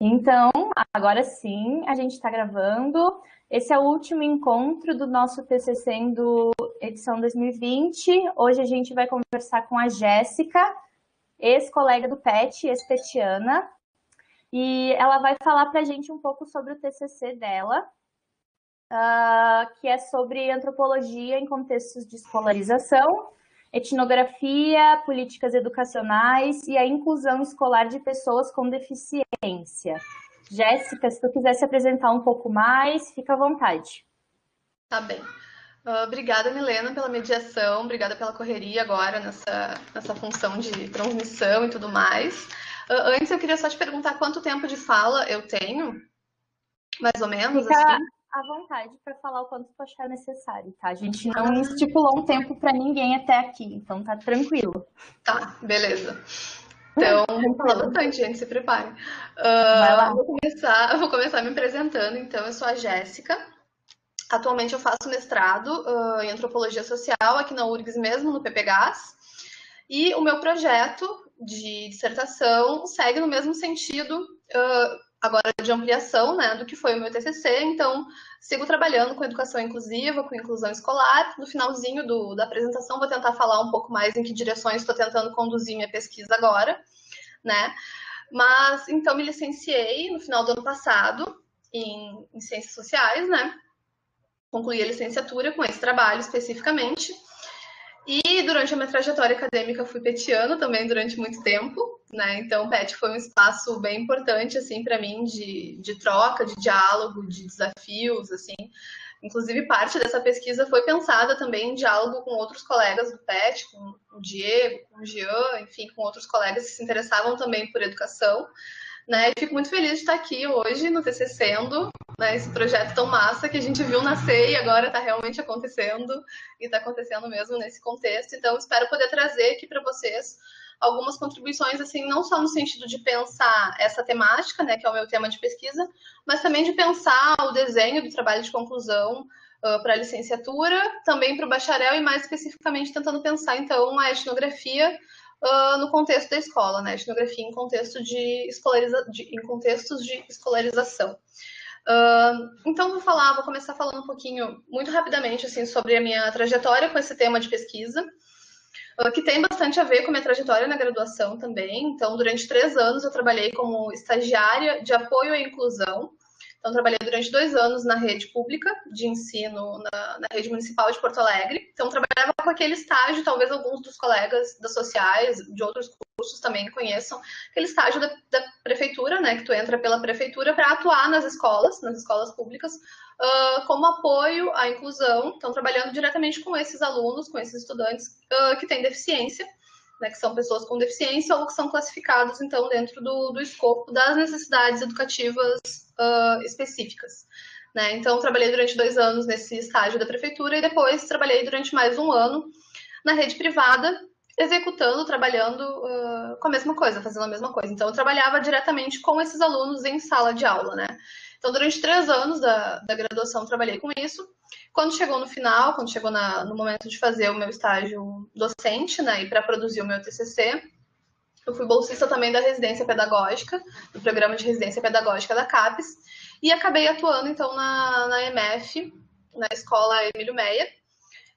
Então, agora sim, a gente está gravando. Esse é o último encontro do nosso TCC do edição 2020. Hoje a gente vai conversar com a Jéssica, ex-colega do PET, ex-petiana, e ela vai falar para a gente um pouco sobre o TCC dela, uh, que é sobre antropologia em contextos de escolarização etnografia, políticas educacionais e a inclusão escolar de pessoas com deficiência. Jéssica, se tu quiser se apresentar um pouco mais, fica à vontade. Tá bem. Uh, obrigada, Milena, pela mediação, obrigada pela correria agora nessa, nessa função de transmissão e tudo mais. Uh, antes, eu queria só te perguntar quanto tempo de fala eu tenho, mais ou menos, fica, assim? À vontade para falar o quanto tu achar necessário, tá? A gente não ah. estipulou um tempo para ninguém até aqui, então tá tranquilo. Tá, beleza. Então, vamos falar bastante, gente, se prepare. Uh, Vai lá. Vou começar, vou começar me apresentando. Então, eu sou a Jéssica. Atualmente eu faço mestrado uh, em antropologia social aqui na URGS mesmo, no PPGAS. E o meu projeto de dissertação segue no mesmo sentido, uh, agora de ampliação né, do que foi o meu TCC, então sigo trabalhando com educação inclusiva, com inclusão escolar. No finalzinho do, da apresentação vou tentar falar um pouco mais em que direções estou tentando conduzir minha pesquisa agora, né? Mas então me licenciei no final do ano passado em, em ciências sociais, né? Concluí a licenciatura com esse trabalho especificamente. E durante a minha trajetória acadêmica fui petiano também durante muito tempo, né? Então, PET foi um espaço bem importante assim para mim de, de troca, de diálogo, de desafios, assim. Inclusive, parte dessa pesquisa foi pensada também em diálogo com outros colegas do PET, com o Diego, com o Jean, enfim, com outros colegas que se interessavam também por educação. Né? Fico muito feliz de estar aqui hoje no TCC, né, esse projeto tão massa que a gente viu nascer e agora está realmente acontecendo e está acontecendo mesmo nesse contexto. Então, espero poder trazer aqui para vocês algumas contribuições, assim, não só no sentido de pensar essa temática, né, que é o meu tema de pesquisa, mas também de pensar o desenho do trabalho de conclusão uh, para a licenciatura, também para o bacharel e mais especificamente tentando pensar, então, a etnografia uh, no contexto da escola, né? Etnografia em contexto de, escolariza de em contextos de escolarização. Uh, então vou falar, vou começar falando um pouquinho, muito rapidamente, assim, sobre a minha trajetória com esse tema de pesquisa, uh, que tem bastante a ver com a minha trajetória na graduação também. Então, durante três anos eu trabalhei como estagiária de apoio à inclusão então, trabalhei durante dois anos na rede pública de ensino, na, na, rede municipal de Porto Alegre. Então, trabalhava com aquele estágio, talvez alguns dos colegas das sociais, de outros cursos também conheçam, aquele estágio da, da prefeitura, né, que tu entra pela prefeitura para atuar nas escolas, nas escolas públicas, uh, como apoio à inclusão. Então, trabalhando diretamente com esses alunos, com esses estudantes uh, que têm deficiência né, que são pessoas com deficiência ou que são classificados, então, dentro do, do escopo das necessidades educativas uh, específicas. Né? Então, trabalhei durante dois anos nesse estágio da prefeitura e depois trabalhei durante mais um ano na rede privada, executando, trabalhando uh, com a mesma coisa, fazendo a mesma coisa. Então, eu trabalhava diretamente com esses alunos em sala de aula, né? Então, durante três anos da, da graduação, trabalhei com isso. Quando chegou no final, quando chegou na, no momento de fazer o meu estágio docente, né, e para produzir o meu TCC, eu fui bolsista também da residência pedagógica, do programa de residência pedagógica da CAPES, e acabei atuando, então, na, na EMF, na escola Emílio Meia,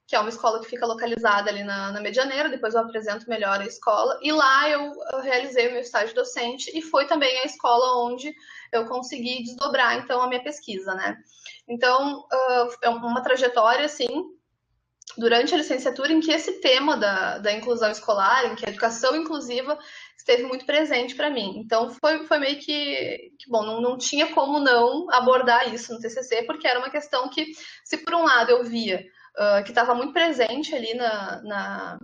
que é uma escola que fica localizada ali na, na Medianeira, depois eu apresento melhor a escola, e lá eu, eu realizei o meu estágio docente, e foi também a escola onde eu consegui desdobrar, então, a minha pesquisa, né. Então, uh, é uma trajetória, assim, durante a licenciatura em que esse tema da, da inclusão escolar, em que a educação inclusiva esteve muito presente para mim. Então, foi, foi meio que, que bom, não, não tinha como não abordar isso no TCC, porque era uma questão que, se por um lado eu via uh, que estava muito presente ali na, na,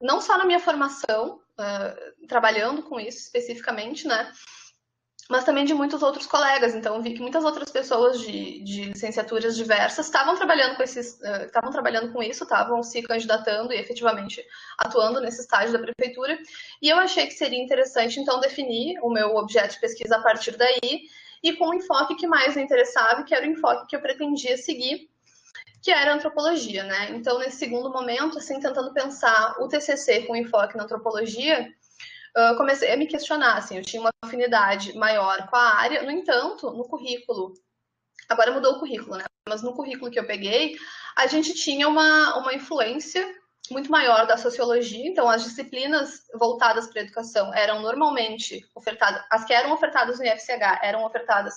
não só na minha formação, uh, trabalhando com isso especificamente, né, mas também de muitos outros colegas. Então, vi que muitas outras pessoas de, de licenciaturas diversas estavam trabalhando com esses, uh, estavam trabalhando com isso, estavam se candidatando e efetivamente atuando nesse estágio da prefeitura. E eu achei que seria interessante, então, definir o meu objeto de pesquisa a partir daí e com um enfoque que mais me interessava, que era o enfoque que eu pretendia seguir, que era antropologia, né? Então, nesse segundo momento, assim, tentando pensar o TCC com enfoque na antropologia, uh, comecei a me questionar, assim, eu tinha uma afinidade maior com a área, no entanto, no currículo, agora mudou o currículo, né? Mas no currículo que eu peguei, a gente tinha uma, uma influência muito maior da sociologia, então as disciplinas voltadas para a educação eram normalmente ofertadas, as que eram ofertadas no IFCH eram ofertadas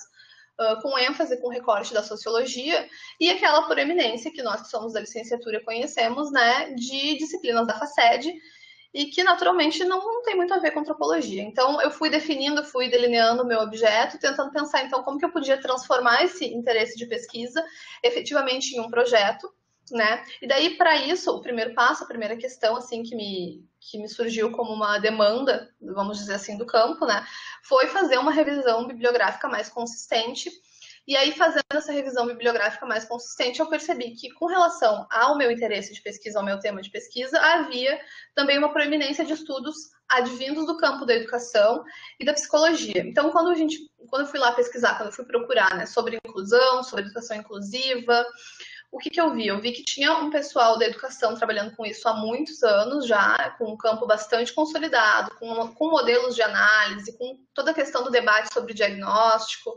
uh, com ênfase, com recorte da sociologia, e aquela por eminência que nós que somos da licenciatura conhecemos, né, de disciplinas da FACED, e que naturalmente não, não, tem muito a ver com antropologia. Então eu fui definindo, fui delineando o meu objeto, tentando pensar então como que eu podia transformar esse interesse de pesquisa efetivamente em um projeto né? E daí, para isso, o primeiro passo, a primeira questão, assim, que me, que me surgiu como uma demanda, vamos dizer assim, do campo, né? Foi fazer uma revisão bibliográfica mais consistente. E aí, fazendo essa revisão bibliográfica mais consistente, eu percebi que, com relação ao meu interesse de pesquisa, ao meu tema de pesquisa, havia também uma proeminência de estudos advindos do campo da educação e da psicologia. Então, quando a gente, quando eu fui lá pesquisar, quando eu fui procurar, né, sobre inclusão, sobre educação inclusiva, o que, que eu vi? Eu vi que tinha um pessoal da educação trabalhando com isso há muitos anos já, com um campo bastante consolidado, com, com modelos de análise, com toda a questão do debate sobre diagnóstico,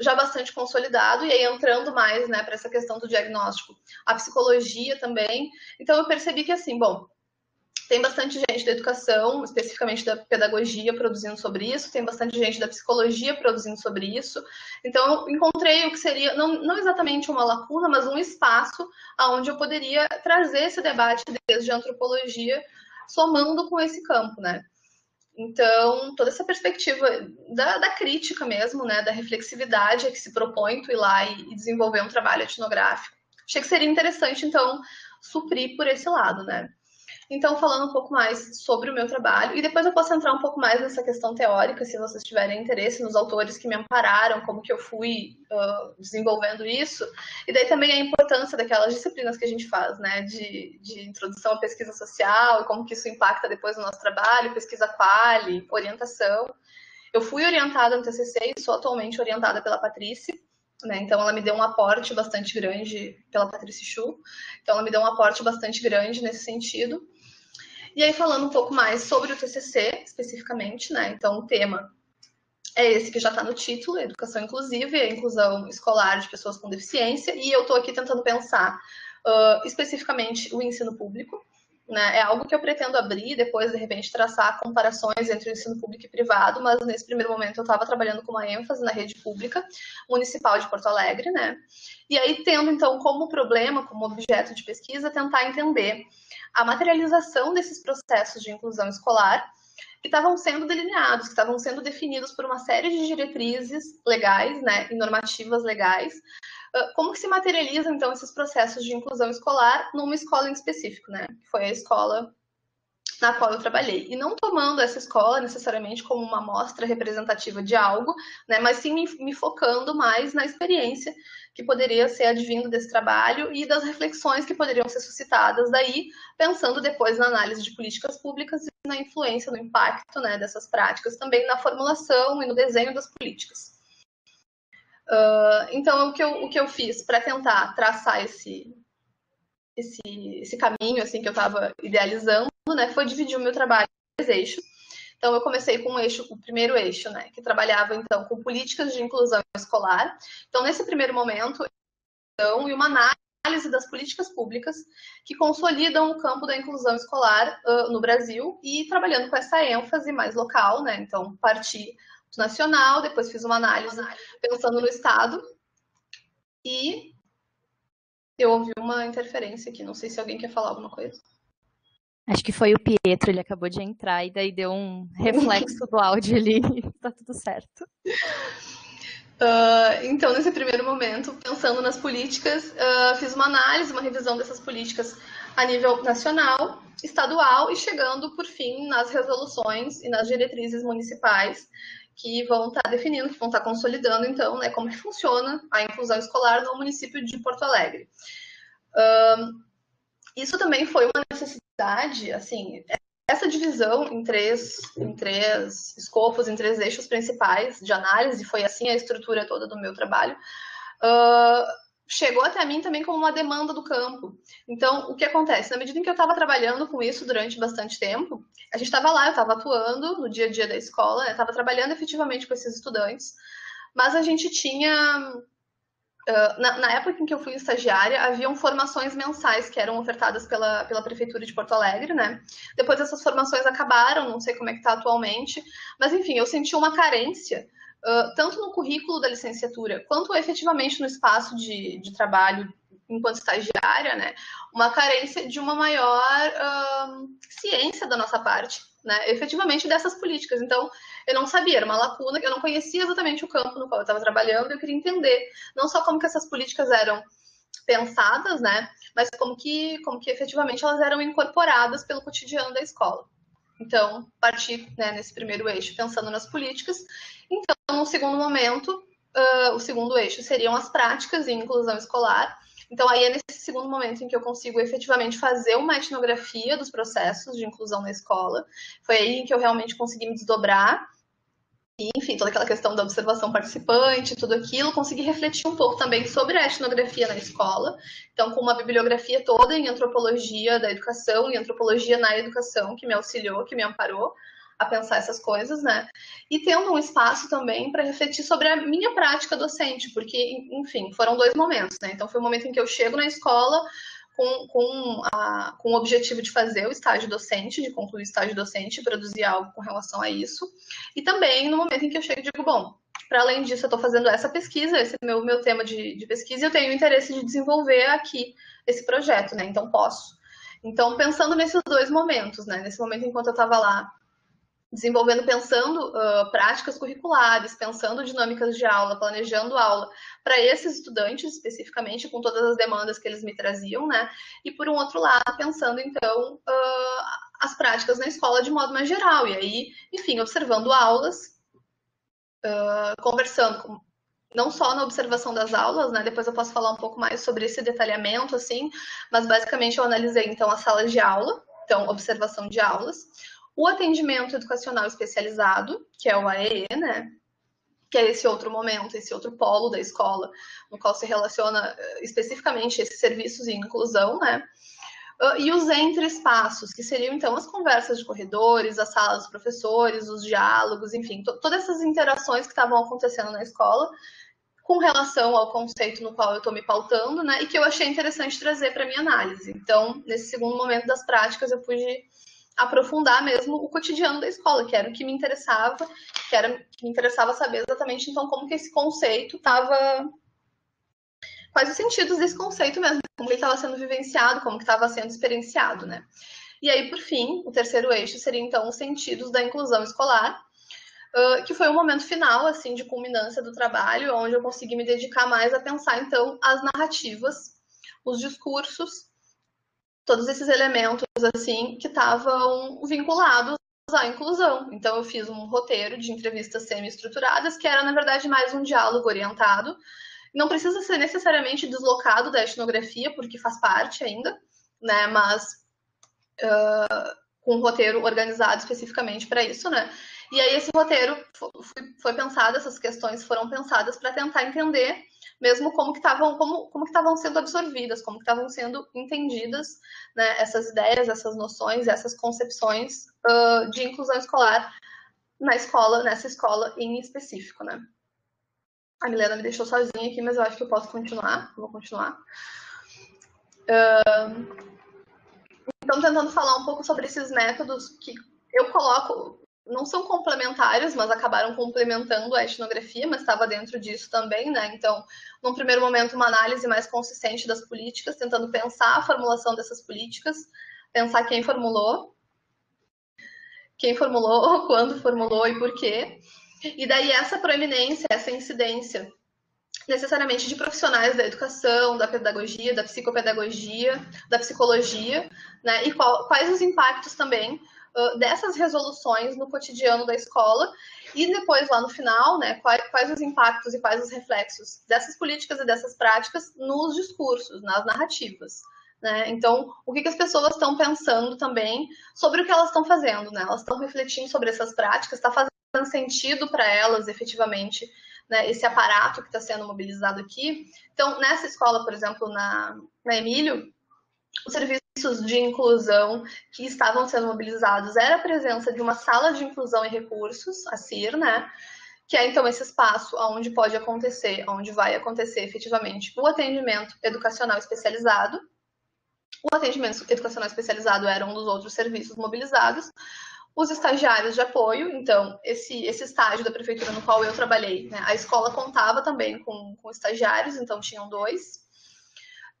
já bastante consolidado, e aí entrando mais né, para essa questão do diagnóstico, a psicologia também. Então eu percebi que assim, bom, tem bastante gente da educação, especificamente da pedagogia, produzindo sobre isso, tem bastante gente da psicologia produzindo sobre isso. Então, eu encontrei o que seria, não, não exatamente uma lacuna, mas um espaço onde eu poderia trazer esse debate desde a antropologia, somando com esse campo, né? Então, toda essa perspectiva da, da, crítica mesmo, né, da reflexividade a que se propõe tu ir lá e, e desenvolver um trabalho etnográfico. Achei que seria interessante, então, suprir por esse lado, né? Então, falando um pouco mais sobre o meu trabalho, e depois eu posso entrar um pouco mais nessa questão teórica, se vocês tiverem interesse nos autores que me ampararam, como que eu fui uh, desenvolvendo isso, e daí também a importância daquelas disciplinas que a gente faz, né, de, de introdução à pesquisa social, e como que isso impacta depois no nosso trabalho, pesquisa quali, orientação. Eu fui orientada no TCC e sou atualmente orientada pela Patrícia, né? Então ela me deu um aporte bastante grande pela Patrícia Chu. Então ela me deu um aporte bastante grande nesse sentido. E aí, falando um pouco mais sobre o TCC, especificamente, né? Então, o tema é esse que já está no título, Educação Inclusiva e a Inclusão Escolar de Pessoas com Deficiência. E eu estou aqui tentando pensar uh, especificamente o ensino público. Né? É algo que eu pretendo abrir, depois, de repente, traçar comparações entre o ensino público e privado, mas nesse primeiro momento eu estava trabalhando com uma ênfase na rede pública municipal de Porto Alegre, né? E aí, tendo, então, como problema, como objeto de pesquisa, tentar entender a materialização desses processos de inclusão escolar que estavam sendo delineados, que estavam sendo definidos por uma série de diretrizes legais né, e normativas legais. Como que se materializam, então, esses processos de inclusão escolar numa escola em específico, né? Que foi a escola na qual eu trabalhei. E não tomando essa escola necessariamente como uma amostra representativa de algo, né, mas sim me, me, focando mais na experiência que poderia ser advindo desse trabalho e das reflexões que poderiam ser suscitadas daí, pensando depois na análise de políticas públicas e na influência, no impacto né, dessas práticas, também na formulação e no desenho das políticas. Uh, então, o que eu, o que eu fiz para tentar traçar esse, esse, esse caminho assim que eu estava idealizando, né, foi dividir o meu trabalho em três eixos. Então, eu comecei com o eixo, o primeiro eixo, né, que trabalhava então com políticas de inclusão escolar. Então, nesse primeiro momento, então, e uma análise das políticas públicas que consolidam o campo da inclusão escolar uh, no Brasil e trabalhando com essa ênfase mais local, né? Então, parti do nacional, depois fiz uma análise pensando no estado e eu ouvi uma interferência aqui. Não sei se alguém quer falar alguma coisa. Acho que foi o Pietro, ele acabou de entrar e daí deu um reflexo do áudio ali tá tudo certo. Uh, então, nesse primeiro momento, pensando nas políticas, uh, fiz uma análise, uma revisão dessas políticas a nível nacional, estadual e chegando, por fim, nas resoluções e nas diretrizes municipais que vão estar tá definindo, que vão estar tá consolidando, então, né, como que funciona a inclusão escolar no município de Porto Alegre. Uh, isso também foi uma necessidade, assim, essa divisão em três, em três escopos, em três eixos principais de análise, foi assim a estrutura toda do meu trabalho, uh, chegou até mim também como uma demanda do campo. Então, o que acontece? Na medida em que eu estava trabalhando com isso durante bastante tempo, a gente estava lá, eu estava atuando no dia a dia da escola, estava trabalhando efetivamente com esses estudantes, mas a gente tinha. Uh, na, na, época em que eu fui estagiária, haviam formações mensais que eram ofertadas pela, pela Prefeitura de Porto Alegre, né? Depois essas formações acabaram, não sei como é que está atualmente, mas enfim, eu senti uma carência tanto no currículo da licenciatura quanto efetivamente no espaço de, de trabalho enquanto estagiária, né, uma carência de uma maior uh, ciência da nossa parte, né, efetivamente dessas políticas. Então, eu não sabia, era uma lacuna, eu não conhecia exatamente o campo no qual eu estava trabalhando, eu queria entender não só como que essas políticas eram pensadas, né, mas como que, como que efetivamente elas eram incorporadas pelo cotidiano da escola. Então, partir né, nesse primeiro eixo pensando nas políticas. Então, no segundo momento, uh, o segundo eixo seriam as práticas em inclusão escolar. Então, aí é nesse segundo momento em que eu consigo efetivamente fazer uma etnografia dos processos de inclusão na escola. Foi aí que eu realmente consegui me desdobrar enfim, toda aquela questão da observação participante, tudo aquilo, consegui refletir um pouco também sobre a etnografia na escola. Então, com uma bibliografia toda em antropologia da educação e antropologia na educação, que me auxiliou, que me amparou a pensar essas coisas, né? E tendo um espaço também para refletir sobre a minha prática docente, porque, enfim, foram dois momentos, né? Então, foi o momento em que eu chego na escola, com, com, a, com o objetivo de fazer o estágio docente, de concluir o estágio docente produzir algo com relação a isso. E também no momento em que eu chego e digo, bom, para além disso, eu estou fazendo essa pesquisa, esse é meu, meu tema de, de pesquisa, e eu tenho interesse de desenvolver aqui esse projeto, né? Então posso. Então, pensando nesses dois momentos, né? Nesse momento enquanto eu estava lá desenvolvendo, pensando uh, práticas curriculares, pensando dinâmicas de aula, planejando aula para esses estudantes especificamente, com todas as demandas que eles me traziam, né? E por um outro lado, pensando então uh, as práticas na escola de modo mais geral, e aí, enfim, observando aulas, uh, conversando com, não só na observação das aulas, né? Depois eu posso falar um pouco mais sobre esse detalhamento, assim, mas basicamente eu analisei então a sala de aula, então observação de aulas o atendimento educacional especializado, que é o AEE, né? Que é esse outro momento, esse outro polo da escola, no qual se relaciona eh, especificamente esses serviços de inclusão, né? Ah, e os entre-espaços, que seriam então as conversas de corredores, as salas dos professores, os diálogos, enfim, todas essas interações que estavam acontecendo na escola com relação ao conceito no qual eu estou me pautando, né? E que eu achei interessante trazer para minha análise. Então, nesse segundo momento das práticas, eu pude aprofundar mesmo o cotidiano da escola, que era o que me interessava, que era que me interessava saber exatamente então como que esse conceito estava quais os sentidos desse conceito mesmo, como ele estava sendo vivenciado, como que estava sendo experienciado, né? E aí, por fim, o terceiro eixo seria então os sentidos da inclusão escolar, uh, que foi o momento final, assim, de culminância do trabalho, onde eu consegui me dedicar mais a pensar então as narrativas, os discursos todos esses elementos assim que estavam vinculados à inclusão. Então eu fiz um roteiro de entrevistas semi-estruturadas que era na verdade mais um diálogo orientado. Não precisa ser necessariamente deslocado da etnografia porque faz parte ainda, né? Mas uh, com um roteiro organizado especificamente para isso, né? E aí esse roteiro foi, foi pensado, essas questões foram pensadas para tentar entender mesmo como que estavam como, como que estavam sendo absorvidas, como que estavam sendo entendidas né, essas ideias, essas noções, essas concepções uh, de inclusão escolar na escola, nessa escola em específico, né? A Milena me deixou sozinha aqui, mas eu acho que eu posso continuar. Vou continuar. Uh, então, tentando falar um pouco sobre esses métodos que eu coloco não são complementares, mas acabaram complementando a etnografia, mas estava dentro disso também, né? Então, num primeiro momento, uma análise mais consistente das políticas, tentando pensar a formulação dessas políticas, pensar quem formulou, quem formulou, quando formulou e por quê. E daí essa proeminência, essa incidência necessariamente de profissionais da educação, da pedagogia, da psicopedagogia, da psicologia, né? E qual, quais os impactos também dessas resoluções no cotidiano da escola e depois lá no final, né, quais, quais, os impactos e quais os reflexos dessas políticas e dessas práticas nos discursos, nas narrativas. Né? Então, o que, que as pessoas estão pensando também sobre o que elas estão fazendo? Né? Elas estão refletindo sobre essas práticas, está fazendo sentido para elas efetivamente né, esse aparato que está sendo mobilizado aqui. Então, nessa escola, por exemplo, na, na Emílio, os serviços de inclusão que estavam sendo mobilizados era a presença de uma sala de inclusão e recursos, a CIR, né? Que é então esse espaço onde pode acontecer, onde vai acontecer efetivamente o atendimento educacional especializado. O atendimento educacional especializado era um dos outros serviços mobilizados. Os estagiários de apoio, então, esse, esse estágio da prefeitura no qual eu trabalhei, né, a escola contava também com, com estagiários, então tinham dois.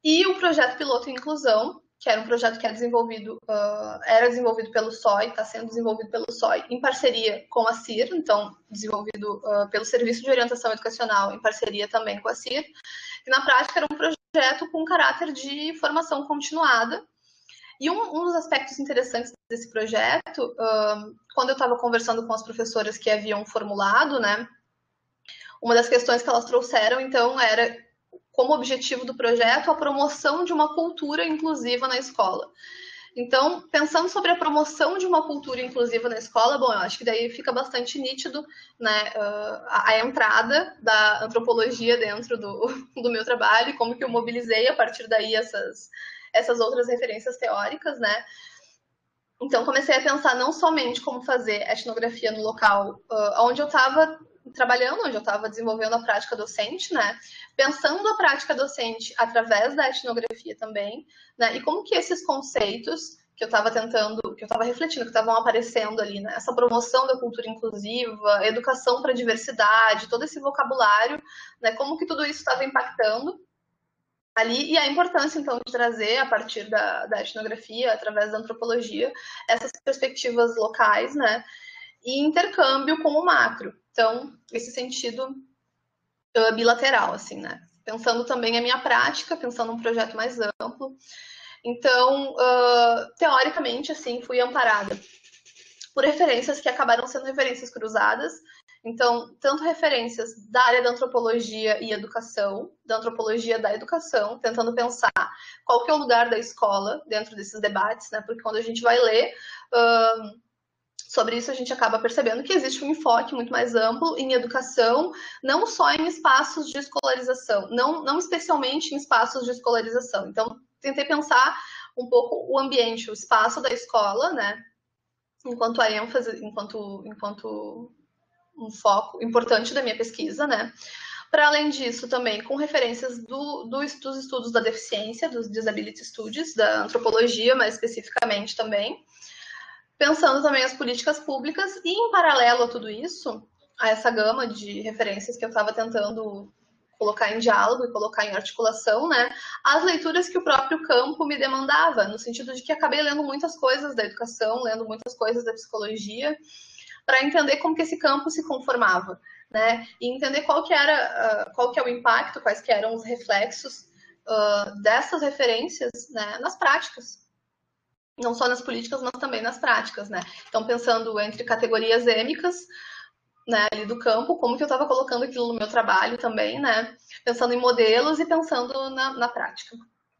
E o projeto piloto inclusão, que era um projeto que era desenvolvido, uh, era desenvolvido pelo SOI, está sendo desenvolvido pelo SOI, em parceria com a CIR, então desenvolvido uh, pelo Serviço de Orientação Educacional, em parceria também com a CIR, e na prática era um projeto com caráter de formação continuada, e um, um, dos aspectos interessantes desse projeto, uh, quando eu estava conversando com as professoras que haviam formulado, né, uma das questões que elas trouxeram, então, era como objetivo do projeto a promoção de uma cultura inclusiva na escola. Então, pensando sobre a promoção de uma cultura inclusiva na escola, bom, eu acho que daí fica bastante nítido né, uh, a, a, entrada da antropologia dentro do, do meu trabalho e como que eu mobilizei a partir daí essas, essas outras referências teóricas, né? Então, comecei a pensar não somente como fazer etnografia no local uh, onde eu estava trabalhando, onde eu estava desenvolvendo a prática docente, né? Pensando a prática docente através da etnografia também, né? E como que esses conceitos que eu estava tentando, que eu estava refletindo, que estavam aparecendo ali, né? Essa promoção da cultura inclusiva, educação para a diversidade, todo esse vocabulário, né? Como que tudo isso estava impactando ali e a importância então de trazer a partir da, da etnografia, através da antropologia, essas perspectivas locais, né? E intercâmbio com o macro. Então, esse sentido uh, bilateral, assim, né? Pensando também a minha prática, pensando um projeto mais amplo. Então, uh, teoricamente, assim, fui amparada por referências que acabaram sendo referências cruzadas. Então, tanto referências da área da antropologia e educação, da antropologia da educação, tentando pensar qual que é o lugar da escola dentro desses debates, né? Porque quando a gente vai ler, uh, sobre isso a gente acaba percebendo que existe um enfoque muito mais amplo em educação, não só em espaços de escolarização, não, não especialmente em espaços de escolarização. Então, tentei pensar um pouco o ambiente, o espaço da escola, né? Enquanto a ênfase, enquanto, enquanto um foco importante da minha pesquisa, né? Para além disso, também com referências do, do, dos estudos da deficiência, dos disability studies, da antropologia, mais especificamente também, pensando também as políticas públicas e, em paralelo a tudo isso, a essa gama de referências que eu estava tentando colocar em diálogo e colocar em articulação, né, as leituras que o próprio campo me demandava, no sentido de que acabei lendo muitas coisas da educação, lendo muitas coisas da psicologia, para entender como que esse campo se conformava, né, e entender qual que era, uh, qual que é o impacto, quais que eram os reflexos uh, dessas referências, né, nas práticas, não só nas políticas, mas também nas práticas, né? Então, pensando entre categorias êmicas, né, ali do campo, como que eu estava colocando aquilo no meu trabalho também, né? Pensando em modelos e pensando na, na prática.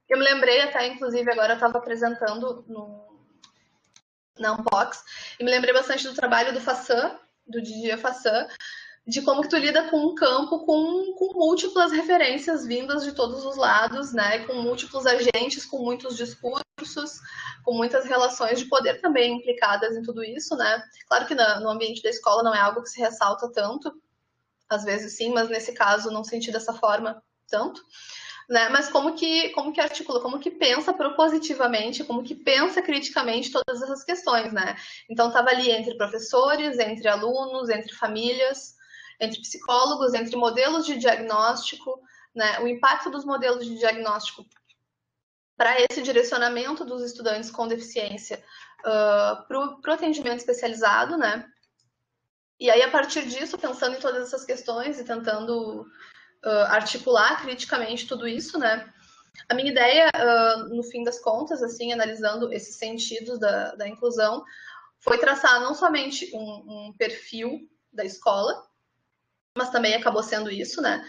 Eu me lembrei até, inclusive, agora eu estava apresentando no, na Unbox, e me lembrei bastante do trabalho do Fassan, do Didier Fassan, de como que tu lida com um campo com, com múltiplas referências vindas de todos os lados, né? Com múltiplos agentes, com muitos discursos, com muitas relações de poder também implicadas em tudo isso, né? Claro que no ambiente da escola não é algo que se ressalta tanto, às vezes sim, mas nesse caso não senti dessa forma tanto. Né? Mas como que, como que articula, como que pensa propositivamente, como que pensa criticamente todas essas questões, né? Então estava ali entre professores, entre alunos, entre famílias, entre psicólogos, entre modelos de diagnóstico, né, o impacto dos modelos de diagnóstico para esse direcionamento dos estudantes com deficiência uh, para o atendimento especializado, né? E aí, a partir disso, pensando em todas essas questões e tentando uh, articular criticamente tudo isso, né? A minha ideia, uh, no fim das contas, assim, analisando esses sentidos da, da inclusão, foi traçar não somente um, um perfil da escola, mas também acabou sendo isso, né?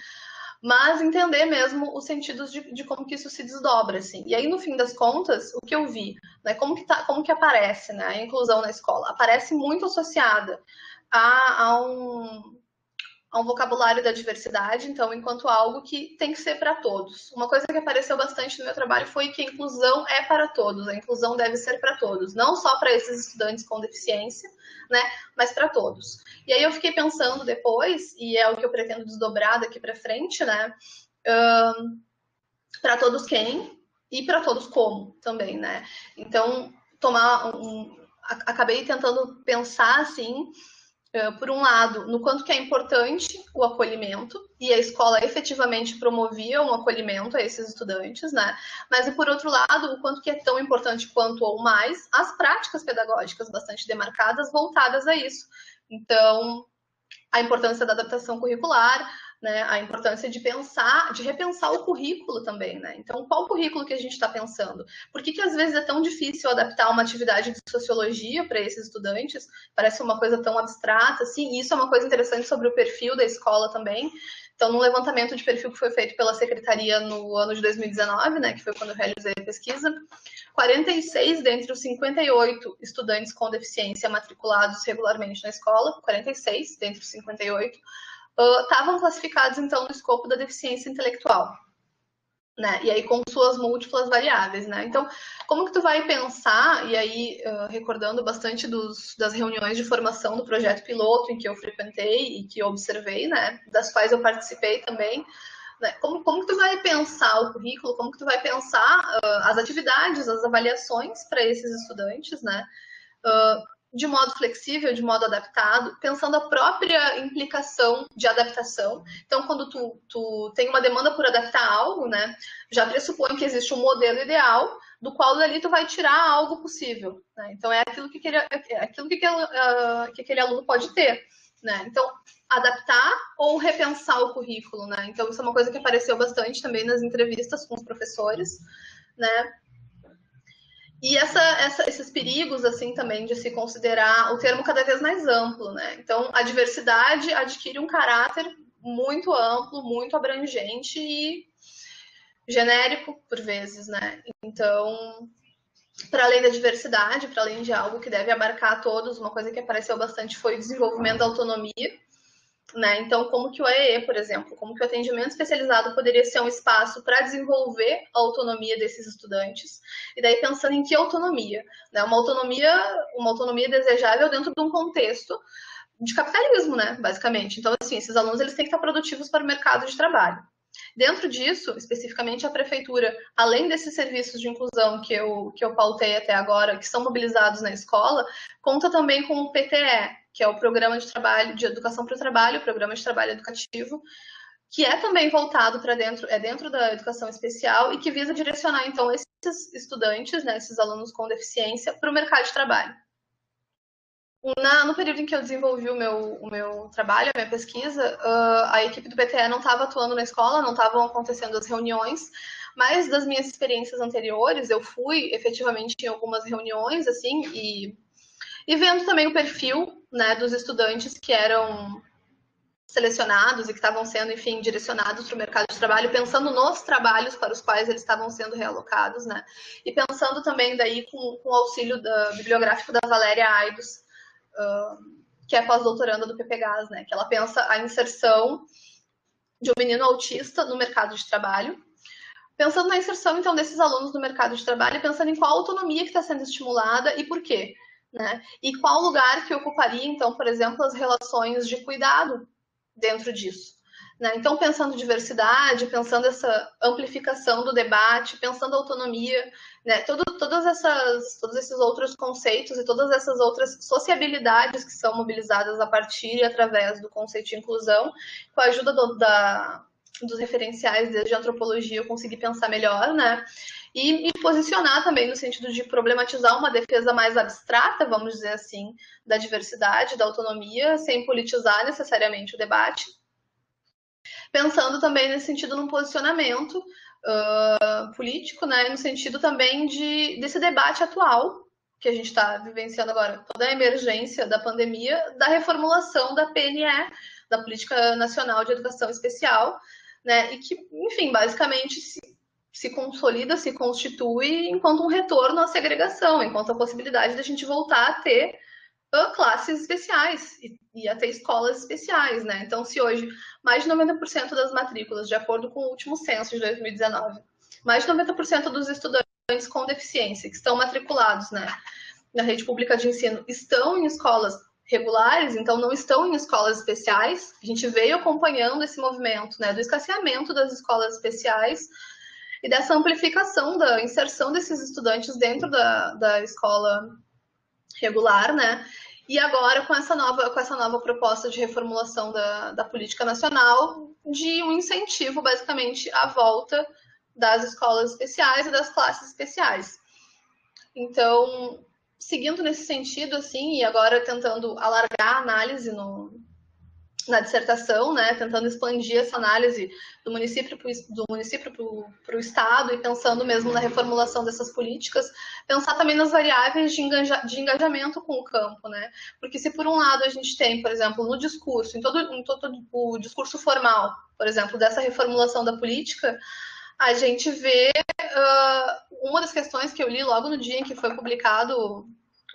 Mas entender mesmo os sentidos de, de, como que isso se desdobra, assim. E aí, no fim das contas, o que eu vi, né? Como que, tá, como que aparece, né? A inclusão na escola. Aparece muito associada a, a, um, a um vocabulário da diversidade, então, enquanto algo que tem que ser para todos. Uma coisa que apareceu bastante no meu trabalho foi que a inclusão é para todos, a inclusão deve ser para todos, não só para esses estudantes com deficiência, né, mas para todos. E aí eu fiquei pensando depois, e é o que eu pretendo desdobrar daqui para frente, né, um, para todos quem e para todos como também, né. Então, tomar um, acabei tentando pensar assim por um lado, no quanto que é importante o acolhimento, e a escola efetivamente promovia um acolhimento a esses estudantes, né? Mas, por outro lado, o quanto que é tão importante quanto ou mais as práticas pedagógicas bastante demarcadas voltadas a isso. Então, a importância da adaptação curricular, né, a importância de pensar, de repensar o currículo também, né? Então, qual currículo que a gente está pensando? Por que, que às vezes é tão difícil adaptar uma atividade de sociologia para esses estudantes? Parece uma coisa tão abstrata, assim, e isso é uma coisa interessante sobre o perfil da escola também. Então, no levantamento de perfil que foi feito pela secretaria no ano de 2019, né, que foi quando eu realizei a pesquisa, 46 dentre os 58 estudantes com deficiência matriculados regularmente na escola, 46 dentre os 58, estavam uh, classificados, então, no escopo da deficiência intelectual. Né? E aí com suas múltiplas variáveis, né? Então, como que tu vai pensar, e aí uh, recordando bastante dos, das reuniões de formação do projeto piloto em que eu frequentei e que observei, né? Das quais eu participei também, né? Como, como que tu vai pensar o currículo, como que tu vai pensar uh, as atividades, as avaliações para esses estudantes, né? Uh, de modo flexível, de modo adaptado, pensando a própria implicação de adaptação. Então, quando tu, tu tem uma demanda por adaptar algo, né, já pressupõe que existe um modelo ideal do qual dali tu vai tirar algo possível. Né? Então, é aquilo que aquele, é aquilo que aquele, uh, que aquele aluno pode ter. Né? Então, adaptar ou repensar o currículo. Né? Então, isso é uma coisa que apareceu bastante também nas entrevistas com os professores. Né? E essa, essa, esses perigos, assim, também de se considerar o termo cada vez mais amplo, né? Então, a diversidade adquire um caráter muito amplo, muito abrangente e genérico, por vezes, né? Então, para além da diversidade, para além de algo que deve abarcar todos, uma coisa que apareceu bastante foi o desenvolvimento da autonomia, né? Então, como que o AEE, por exemplo, como que o atendimento especializado poderia ser um espaço para desenvolver a autonomia desses estudantes? E daí pensando em que autonomia, né? Uma autonomia, uma autonomia desejável dentro de um contexto de capitalismo, né? Basicamente. Então, assim, esses alunos eles têm que estar produtivos para o mercado de trabalho. Dentro disso, especificamente a prefeitura, além desses serviços de inclusão que eu, que eu pautei até agora, que são mobilizados na escola, conta também com o PTE, que é o Programa de Trabalho de Educação para o Trabalho, Programa de Trabalho Educativo, que é também voltado para dentro, é dentro da educação especial e que visa direcionar, então, esses estudantes, né, esses alunos com deficiência, para o mercado de trabalho. Na, no período em que eu desenvolvi o meu, o meu trabalho, a minha pesquisa, uh, a equipe do PTE não estava atuando na escola, não estavam acontecendo as reuniões, mas das minhas experiências anteriores, eu fui efetivamente em algumas reuniões, assim, e, e vendo também o perfil né, dos estudantes que eram selecionados e que estavam sendo, enfim, direcionados para o mercado de trabalho, pensando nos trabalhos para os quais eles estavam sendo realocados, né? E pensando também daí com, com o auxílio da, bibliográfico da Valéria Aidos, uh, que é pós-doutoranda do PPGAS, né? Que ela pensa a inserção de um menino autista no mercado de trabalho, pensando na inserção, então, desses alunos no mercado de trabalho, pensando em qual autonomia que está sendo estimulada e por quê. Né? E qual lugar que ocuparia, então, por exemplo, as relações de cuidado dentro disso? Né? Então, pensando diversidade, pensando essa amplificação do debate, pensando autonomia, né? Todo, todas essas, todos esses outros conceitos e todas essas outras sociabilidades que são mobilizadas a partir e através do conceito de inclusão, com a ajuda do, da, dos referenciais desde antropologia, eu consegui pensar melhor, né? E me posicionar também no sentido de problematizar uma defesa mais abstrata, vamos dizer assim, da diversidade, da autonomia, sem politizar necessariamente o debate. Pensando também nesse sentido num posicionamento uh, político, né? No sentido também de, desse debate atual que a gente está vivenciando agora, toda a emergência da pandemia, da reformulação da PNE, da Política Nacional de Educação Especial, né? E que, enfim, basicamente se, se consolida, se constitui enquanto um retorno à segregação, enquanto a possibilidade da gente voltar a ter classes especiais e, e até escolas especiais, né? Então, se hoje mais de 90% das matrículas, de acordo com o último censo de 2019, mais de 90% dos estudantes com deficiência que estão matriculados, né, na rede pública de ensino estão em escolas regulares, então não estão em escolas especiais. A gente veio acompanhando esse movimento, né, do escasseamento das escolas especiais e dessa amplificação da inserção desses estudantes dentro da, da escola regular, né? E agora com essa nova, com essa nova proposta de reformulação da, da política nacional, de um incentivo, basicamente, à volta das escolas especiais e das classes especiais. Então, seguindo nesse sentido, assim, e agora tentando alargar a análise no, na dissertação, né, tentando expandir essa análise do município do município para o estado e pensando mesmo na reformulação dessas políticas, pensar também nas variáveis de, engaja, de engajamento com o campo, né? Porque se por um lado a gente tem, por exemplo, no discurso, em todo, em todo o discurso formal, por exemplo, dessa reformulação da política, a gente vê uh, uma das questões que eu li logo no dia em que foi publicado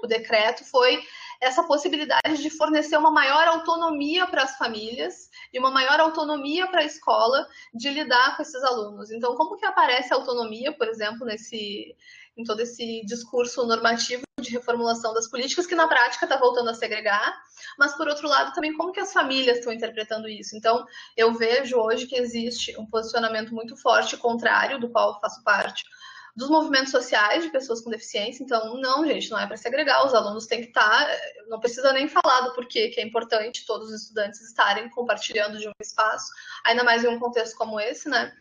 o decreto foi essa possibilidade de fornecer uma maior autonomia para as famílias e uma maior autonomia para a escola de lidar com esses alunos. Então, como que aparece a autonomia, por exemplo, nesse em todo esse discurso normativo de reformulação das políticas que na prática está voltando a segregar, mas por outro lado também como que as famílias estão interpretando isso. Então, eu vejo hoje que existe um posicionamento muito forte contrário do qual faço parte dos movimentos sociais de pessoas com deficiência. Então, não, gente, não é para segregar, os alunos têm que estar, tá, não precisa nem falar do porquê que é importante todos os estudantes estarem compartilhando de um espaço, ainda mais em um contexto como esse, né?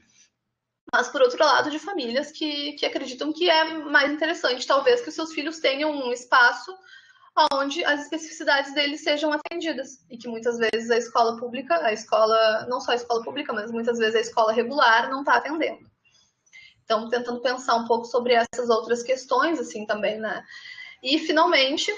Mas, por outro lado, de famílias que, que acreditam que é mais interessante, talvez, que os seus filhos tenham um espaço onde as especificidades deles sejam atendidas e que muitas vezes a escola pública, a escola, não só a escola pública, mas muitas vezes a escola regular não está atendendo. Então, tentando pensar um pouco sobre essas outras questões, assim, também, né? E, finalmente,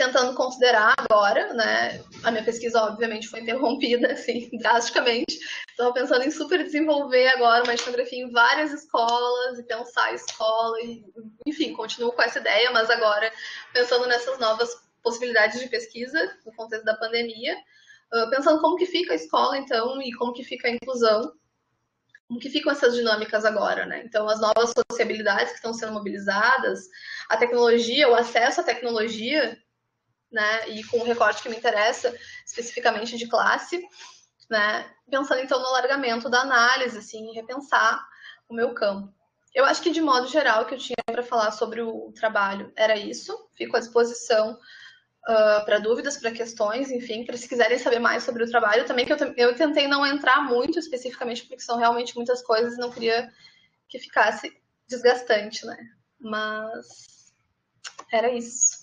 tentando considerar agora, né? A minha pesquisa, obviamente, foi interrompida, assim, drasticamente. Estava pensando em super desenvolver agora uma etnografia em várias escolas e pensar a escola, e, enfim, continuo com essa ideia, mas agora pensando nessas novas possibilidades de pesquisa no contexto da pandemia, pensando como que fica a escola, então, e como que fica a inclusão como que ficam essas dinâmicas agora, né? Então, as novas sociabilidades que estão sendo mobilizadas, a tecnologia, o acesso à tecnologia, né? E com o recorte que me interessa, especificamente de classe, né? Pensando, então, no alargamento da análise, assim, repensar o meu campo. Eu acho que, de modo geral, o que eu tinha para falar sobre o trabalho era isso. Fico à disposição uh, para dúvidas, para questões, enfim, para se quiserem saber mais sobre o trabalho. Também que eu, eu tentei não entrar muito especificamente, porque são realmente muitas coisas e não queria que ficasse desgastante, né? Mas era isso.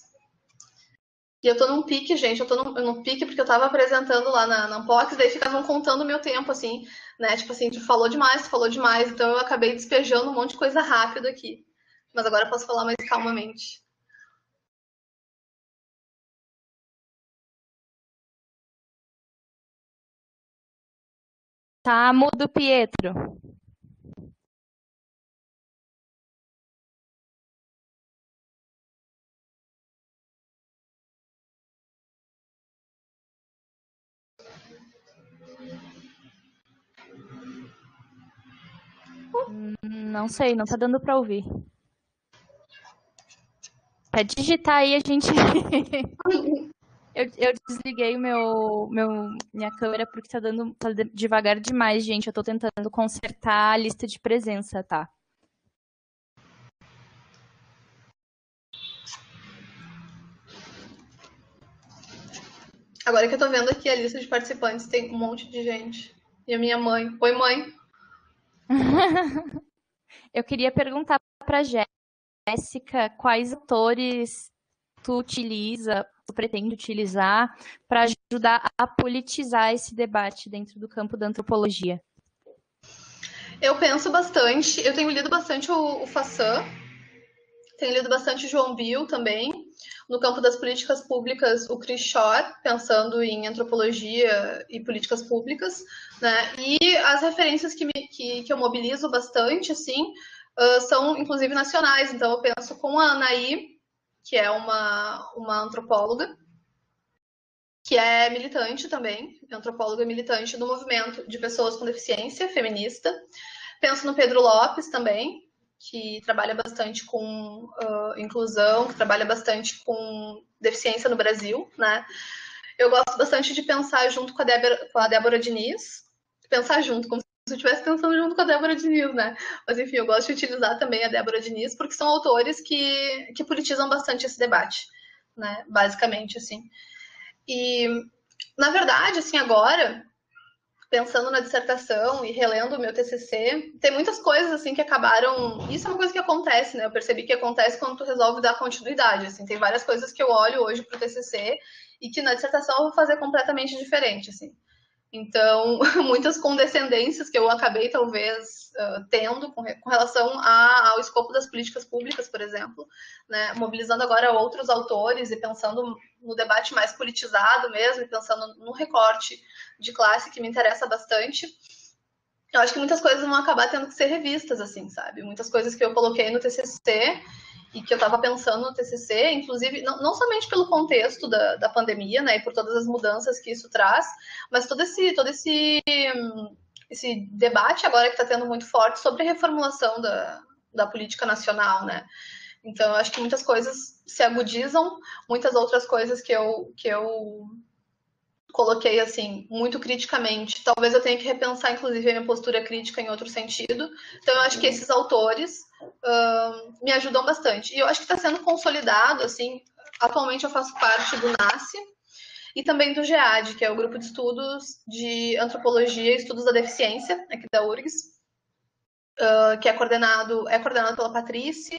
E eu tô num pique, gente, eu tô num, num pique porque eu tava apresentando lá na, na Unbox, daí ficavam contando o meu tempo, assim, né? Tipo assim, tu falou demais, tu falou demais, então eu acabei despejando um monte de coisa rápido aqui. Mas agora eu posso falar mais calmamente. Tá mudo, Pietro. Não sei, não tá dando para ouvir. Quer digitar aí, a gente. Eu, eu desliguei meu, meu, minha câmera porque tá dando tá devagar demais, gente. Eu tô tentando consertar a lista de presença, tá? Agora que eu tô vendo aqui a lista de participantes, tem um monte de gente. E a minha mãe. Oi, mãe. eu queria perguntar pra Jéssica quais atores tu utiliza tu pretende utilizar para ajudar a politizar esse debate dentro do campo da antropologia? Eu penso bastante, eu tenho lido bastante o, o Fassan, tenho lido bastante João Bill também. No campo das políticas públicas, o Chris Shore, pensando em antropologia e políticas públicas, né? E as referências que, me, que, que eu mobilizo bastante, assim, uh, são inclusive nacionais. Então, eu penso com a Anaí, que é uma, uma antropóloga, que é militante também, antropóloga militante do movimento de pessoas com deficiência feminista. Penso no Pedro Lopes também, que trabalha bastante com uh, inclusão, que trabalha bastante com deficiência no Brasil, né? Eu gosto bastante de pensar junto com a Débora, com a Débora Diniz, pensar junto, como se eu estivesse pensando junto com a Débora Diniz, né? Mas enfim, eu gosto de utilizar também a Débora Diniz, porque são autores que, que politizam bastante esse debate, né? Basicamente, assim. E, na verdade, assim, agora, pensando na dissertação e relendo o meu TCC, tem muitas coisas assim que acabaram. Isso é uma coisa que acontece, né? Eu percebi que acontece quando tu resolve dar continuidade. Assim, tem várias coisas que eu olho hoje para o TCC e que na dissertação eu vou fazer completamente diferente, assim. Então, muitas condescendências que eu acabei, talvez, tendo com, relação ao escopo das políticas públicas, por exemplo, né? mobilizando agora outros autores e pensando no debate mais politizado mesmo, e pensando no recorte de classe que me interessa bastante. Eu acho que muitas coisas vão acabar tendo que ser revistas, assim, sabe? Muitas coisas que eu coloquei no TCC e que eu estava pensando no TCC, inclusive, não, não somente pelo contexto da, da pandemia, né, e por todas as mudanças que isso traz, mas todo esse, todo esse, esse debate agora que está tendo muito forte sobre a reformulação da, da política nacional, né. Então, eu acho que muitas coisas se agudizam, muitas outras coisas que eu, que eu coloquei assim muito criticamente. Talvez eu tenha que repensar, inclusive, a minha postura crítica em outro sentido. Então, eu acho que esses autores me ajudam bastante. E eu acho que está sendo consolidado, assim. Atualmente eu faço parte do NASCE e também do GEAD, que é o grupo de estudos de antropologia e estudos da deficiência aqui da URGS, uh, que é coordenado é coordenado pela Patrícia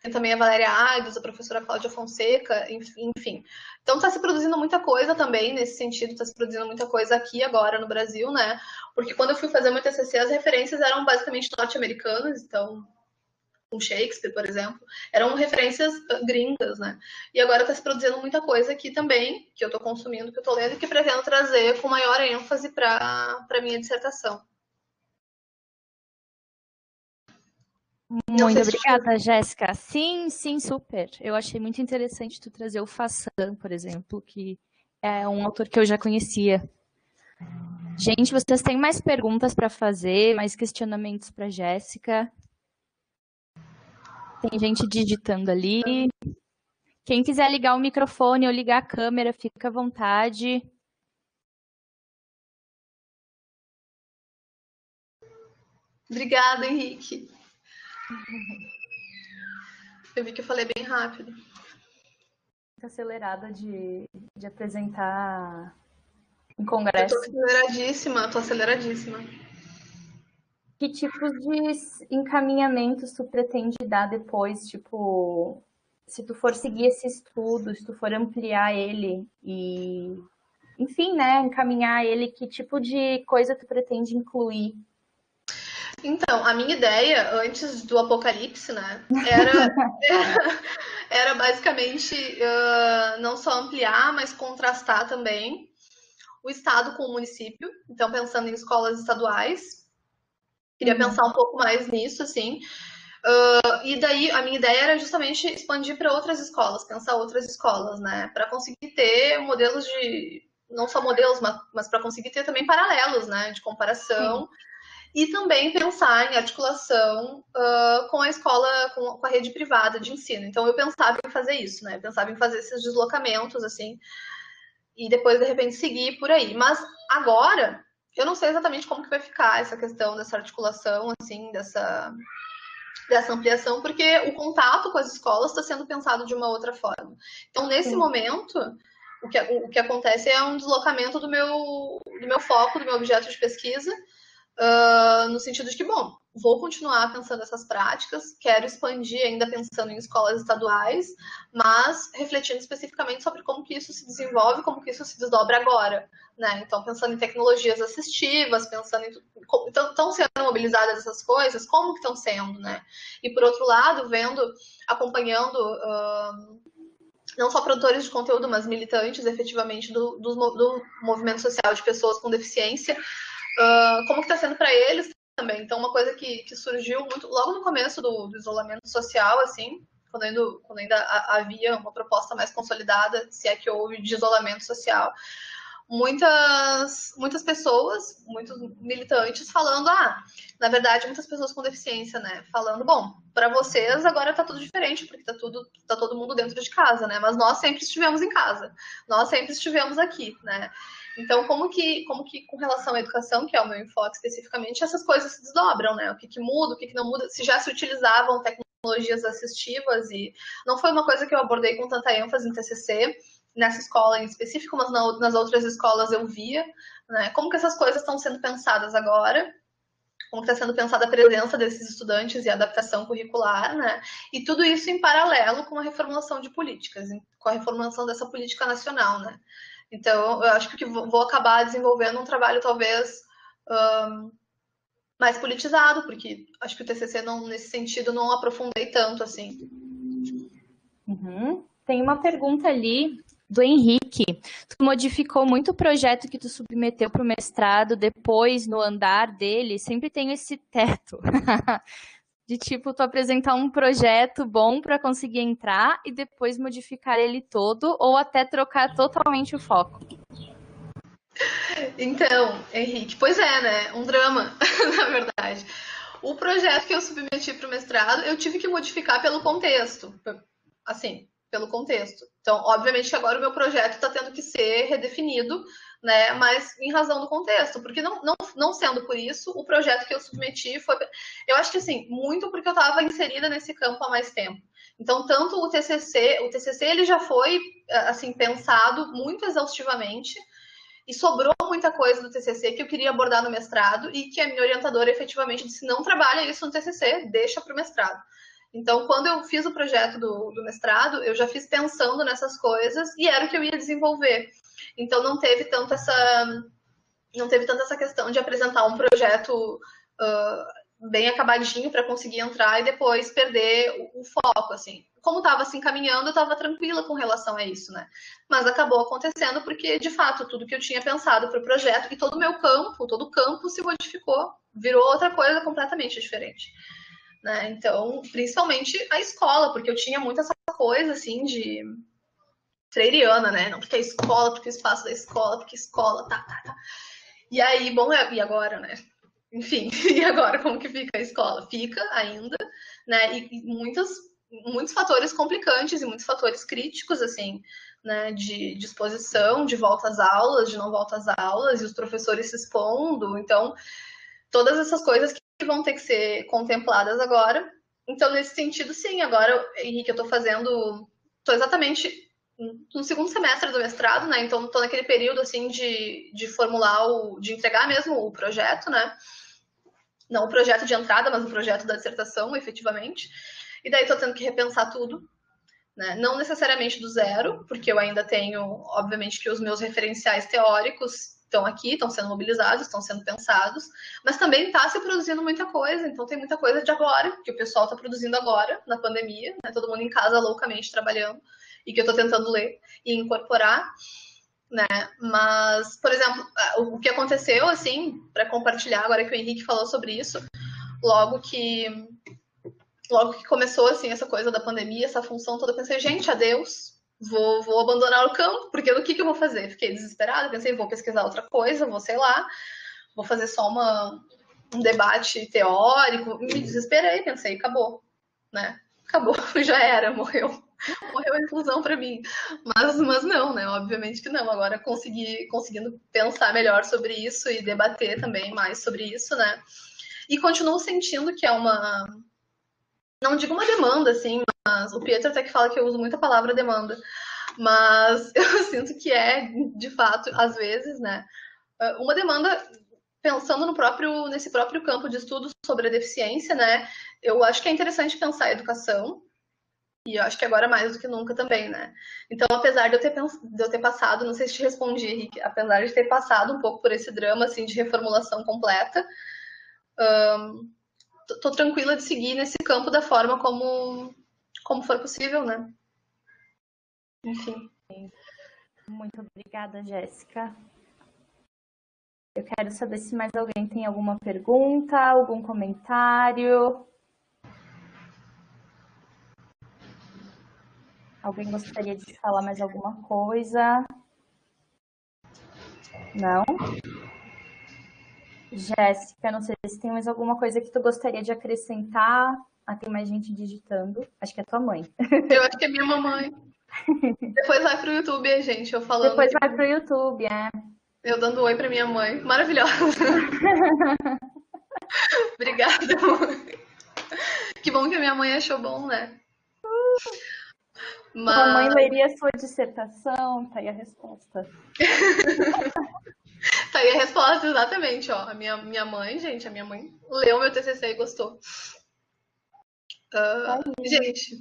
tem também a Valéria Aidos, a professora Cláudia Fonseca, enfim. Então está se produzindo muita coisa também nesse sentido, está se produzindo muita coisa aqui agora no Brasil, né? Porque quando eu fui fazer meu TCC, as referências eram basicamente norte-americanas, então com Shakespeare, por exemplo, eram referências ah, gringas, né? E agora está se produzindo muita coisa aqui também, que eu estou consumindo, que eu estou lendo, e que pretendo trazer com maior ênfase para a minha dissertação. Muito obrigada, Jéssica. Sim, sim, super. Eu achei muito interessante tu trazer o Fassan, por exemplo, que é um autor que eu já conhecia. Gente, vocês têm mais perguntas para fazer, mais questionamentos para Jéssica? Tem gente digitando ali. Quem quiser ligar o microfone ou ligar a câmera, fica à vontade. Obrigada, Henrique. Eu vi que eu falei bem rápido. Acelerada de, de apresentar em congresso. Eu tô aceleradíssima, tô aceleradíssima. Que tipos de encaminhamentos tu pretende dar depois? Tipo, se tu for seguir esse estudo, se tu for ampliar ele e, enfim, né, encaminhar ele, que tipo de coisa tu pretende incluir então, a minha ideia antes do apocalipse, né, era, era, basicamente uh, não só ampliar, mas contrastar também o Estado com o município. Então, pensando em escolas estaduais, queria uhum. pensar um pouco mais nisso, assim. Uh, e daí a minha ideia era justamente expandir para outras escolas, pensar outras escolas, né, para conseguir ter modelos de não só modelos, mas, mas para conseguir ter também paralelos, né, de comparação. Sim e também pensar em articulação uh, com a escola, com, com, a rede privada de ensino. Então eu pensava em fazer isso, né? Eu pensava em fazer esses deslocamentos, assim, e depois de repente seguir por aí. Mas agora eu não sei exatamente como que vai ficar essa questão dessa articulação, assim, dessa dessa ampliação, porque o contato com as escolas está sendo pensado de uma outra forma. Então, nesse Sim. momento, o que, o que acontece é um deslocamento do meu, do meu foco, do meu objeto de pesquisa, uh, no sentido de que, bom, vou continuar pensando essas práticas, quero expandir ainda pensando em escolas estaduais, mas refletindo especificamente sobre como que isso se desenvolve, como que isso se desdobra agora, né? Então, pensando em tecnologias assistivas, pensando em... Estão sendo mobilizadas essas coisas, como que estão sendo, né? E, por outro lado, vendo, acompanhando... Uh, não só produtores de conteúdo, mas militantes efetivamente do, do, do movimento social de pessoas com deficiência, uh, como que está sendo para eles também. Então, uma coisa que, que surgiu muito logo no começo do, do isolamento social, assim, quando ainda, quando ainda havia uma proposta mais consolidada, se é que houve, de isolamento social muitas, muitas pessoas, muitos militantes falando, ah, na verdade, muitas pessoas com deficiência, né? Falando, bom, para vocês agora tá tudo diferente, porque tá tudo, tá todo mundo dentro de casa, né? Mas nós sempre estivemos em casa, nós sempre estivemos aqui, né? Então, como que, como que com relação à educação, que é o meu enfoque especificamente, essas coisas se desdobram, né? O que, que muda, o que, que não muda, se já se utilizavam tecnologias assistivas e não foi uma coisa que eu abordei com tanta ênfase em TCC, nessa escola em específico, mas nas outras escolas eu via, né? Como que essas coisas estão sendo pensadas agora? Como está sendo pensada a presença desses estudantes e a adaptação curricular, né? E tudo isso em paralelo com a reformulação de políticas, com a reformulação dessa política nacional, né? Então, eu acho que vou acabar desenvolvendo um trabalho talvez um, mais politizado, porque acho que o TCC não, nesse sentido não aprofundei tanto assim. Uhum. Tem uma pergunta ali do Henrique. Tu modificou muito o projeto que tu submeteu para o mestrado, depois, no andar dele, sempre tem esse teto. de tipo, tu apresentar um projeto bom para conseguir entrar e depois modificar ele todo ou até trocar totalmente o foco. Então, Henrique, pois é, né? Um drama, na verdade. O projeto que eu submeti para o mestrado, eu tive que modificar pelo contexto. Assim, pelo contexto. Então, obviamente agora o meu projeto está tendo que ser redefinido, né? Mas em razão do contexto, porque não, não, não sendo por isso, o projeto que eu submeti foi, eu acho que assim, muito porque eu estava inserida nesse campo há mais tempo. Então, tanto o TCC, o TCC ele já foi assim pensado muito exaustivamente e sobrou muita coisa do TCC que eu queria abordar no mestrado e que a minha orientadora efetivamente disse não trabalha isso no TCC, deixa para o mestrado. Então, quando eu fiz o projeto do, do, mestrado, eu já fiz pensando nessas coisas e era o que eu ia desenvolver. Então, não teve tanto essa, não teve tanto essa questão de apresentar um projeto uh, bem acabadinho para conseguir entrar e depois perder o, o foco, assim. Como estava se assim, encaminhando, eu estava tranquila com relação a isso, né? Mas acabou acontecendo porque, de fato, tudo que eu tinha pensado para o projeto e todo o meu campo, todo o campo se modificou, virou outra coisa completamente diferente. Né? Então, principalmente a escola, porque eu tinha muito essa coisa assim de freiriana, né? Não porque a escola, porque o espaço da escola, porque escola, tá, tá, tá. E aí, bom, é, e agora, né? Enfim, e agora como que fica a escola? Fica ainda, né? E, e muitos, fatores complicantes e muitos fatores críticos, assim, né? De disposição, de volta às aulas, de não volta às aulas, e os professores se expondo. Então, todas essas coisas que vão ter que ser contempladas agora. Então, nesse sentido, sim, agora, Henrique, eu estou fazendo, estou exatamente no segundo semestre do mestrado, né? Então, estou naquele período, assim, de, de formular, o, de entregar mesmo o projeto, né? Não o projeto de entrada, mas o projeto da dissertação, efetivamente. E daí estou tendo que repensar tudo, né? Não necessariamente do zero, porque eu ainda tenho, obviamente, que os meus referenciais teóricos estão aqui, estão sendo mobilizados, estão sendo pensados, mas também está se produzindo muita coisa, então tem muita coisa de agora, que o pessoal está produzindo agora, na pandemia, né? todo mundo em casa loucamente trabalhando, e que eu estou tentando ler e incorporar, né? Mas, por exemplo, o que aconteceu, assim, para compartilhar agora que o Henrique falou sobre isso, logo que logo que começou assim essa coisa da pandemia, essa função toda, eu pensei, gente, adeus, vou, vou abandonar o campo, porque o que, que eu vou fazer? Fiquei desesperada, pensei, vou pesquisar outra coisa, vou, sei lá, vou fazer só uma, um debate teórico. Me desesperei, pensei, acabou, né? Acabou, já era, morreu. Morreu a inclusão para mim. Mas, mas não, né? Obviamente que não. Agora consegui, conseguindo pensar melhor sobre isso e debater também mais sobre isso, né? E continuo sentindo que é uma. Não digo uma demanda, assim, mas o Pietro até que fala que eu uso muita palavra demanda. Mas eu sinto que é, de fato, às vezes, né, uma demanda pensando no próprio nesse próprio campo de estudo sobre a deficiência, né? Eu acho que é interessante pensar a educação e eu acho que agora mais do que nunca também, né? Então, apesar de eu ter, de eu ter passado, não sei se te respondi, Henrique, apesar de ter passado um pouco por esse drama assim de reformulação completa, um, tô tranquila de seguir nesse campo da forma como como for possível, né? Enfim. Muito obrigada, Jéssica. Eu quero saber se mais alguém tem alguma pergunta, algum comentário. Alguém gostaria de falar mais alguma coisa? Não? Jéssica, não sei se tem mais alguma coisa que tu gostaria de acrescentar. Ah, tem mais gente digitando. Acho que é tua mãe. Eu acho que é minha mamãe. Depois vai pro YouTube, gente, eu falando. Depois vai pro YouTube, é. Eu dando oi pra minha mãe. Maravilhosa. Obrigada, mãe. Que bom que a minha mãe achou bom, né? Mas... Mamãe leria sua dissertação, tá aí a resposta. tá aí a resposta, exatamente, ó. A minha, minha mãe, gente, a minha mãe leu meu TCC e gostou. Uh, gente,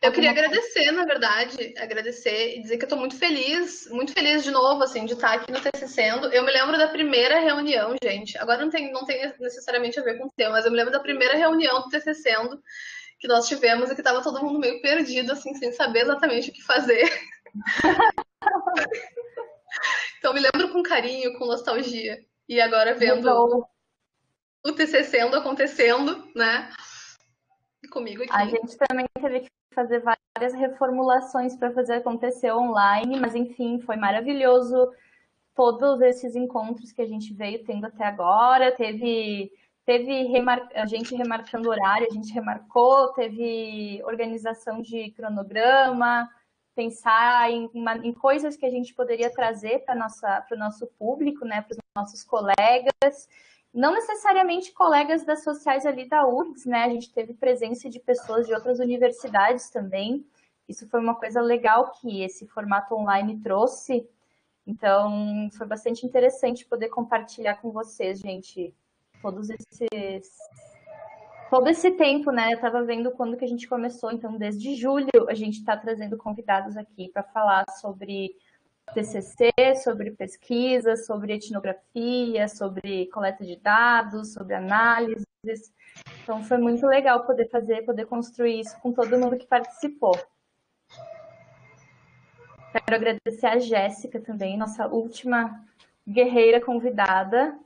eu queria agradecer, na verdade, agradecer e dizer que eu tô muito feliz, muito feliz de novo, assim, de estar aqui no TCC. Eu me lembro da primeira reunião, gente. Agora não tem, não tem necessariamente a ver com o tema, mas eu me lembro da primeira reunião do TCC que nós tivemos e que tava todo mundo meio perdido, assim, sem saber exatamente o que fazer. então me lembro com carinho, com nostalgia. E agora vendo o TCC acontecendo, né? comigo aqui. A gente também teve que fazer várias reformulações para fazer acontecer online, mas enfim, foi maravilhoso todos esses encontros que a gente veio tendo até agora. Teve, teve remar... a gente remarcando horário, a gente remarcou, teve organização de cronograma, pensar em, em coisas que a gente poderia trazer para o nosso público, né, para os nossos colegas não necessariamente colegas das sociais ali da URGS, né? A gente teve presença de pessoas de outras universidades também. Isso foi uma coisa legal que esse formato online trouxe. Então, foi bastante interessante poder compartilhar com vocês, gente, todos esses todo esse tempo, né? Eu estava vendo quando que a gente começou, então desde julho a gente está trazendo convidados aqui para falar sobre TCC, sobre pesquisa, sobre etnografia, sobre coleta de dados, sobre análises. Então foi muito legal poder fazer, poder construir isso com todo mundo que participou. Quero agradecer a Jéssica também, nossa última guerreira convidada.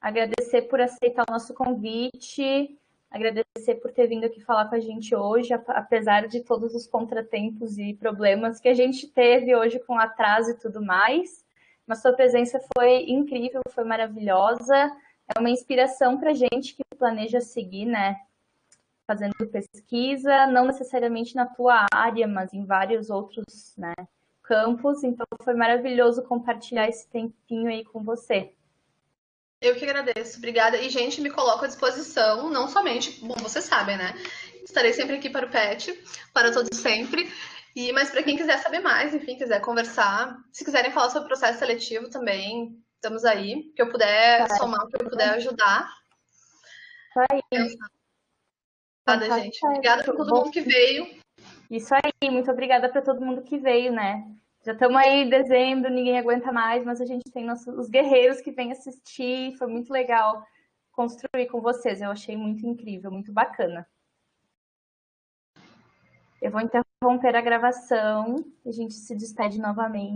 Agradecer por aceitar o nosso convite, agradecer por ter vindo aqui falar com a gente hoje, apesar de todos os contratempos e problemas que a gente teve hoje com atraso e tudo mais. Mas sua presença foi incrível, foi maravilhosa, é uma inspiração para a gente que planeja seguir, né? Fazendo pesquisa, não necessariamente na tua área, mas em vários outros né, campos. Então foi maravilhoso compartilhar esse tempinho aí com você. Eu que agradeço, obrigada. E, gente, me coloco à disposição, não somente, bom, vocês sabem, né? Estarei sempre aqui para o PET, para todos sempre. E, mas para quem quiser saber mais, enfim, quiser conversar, se quiserem falar sobre o processo seletivo também, estamos aí. Que eu puder tá. somar, que eu puder ajudar. Isso aí. Obrigada, gente. Obrigada por todo mundo que veio. Isso aí, muito obrigada para todo mundo que veio, né? Já estamos aí em dezembro, ninguém aguenta mais, mas a gente tem nossos, os guerreiros que vêm assistir. Foi muito legal construir com vocês. Eu achei muito incrível, muito bacana. Eu vou interromper a gravação. A gente se despede novamente.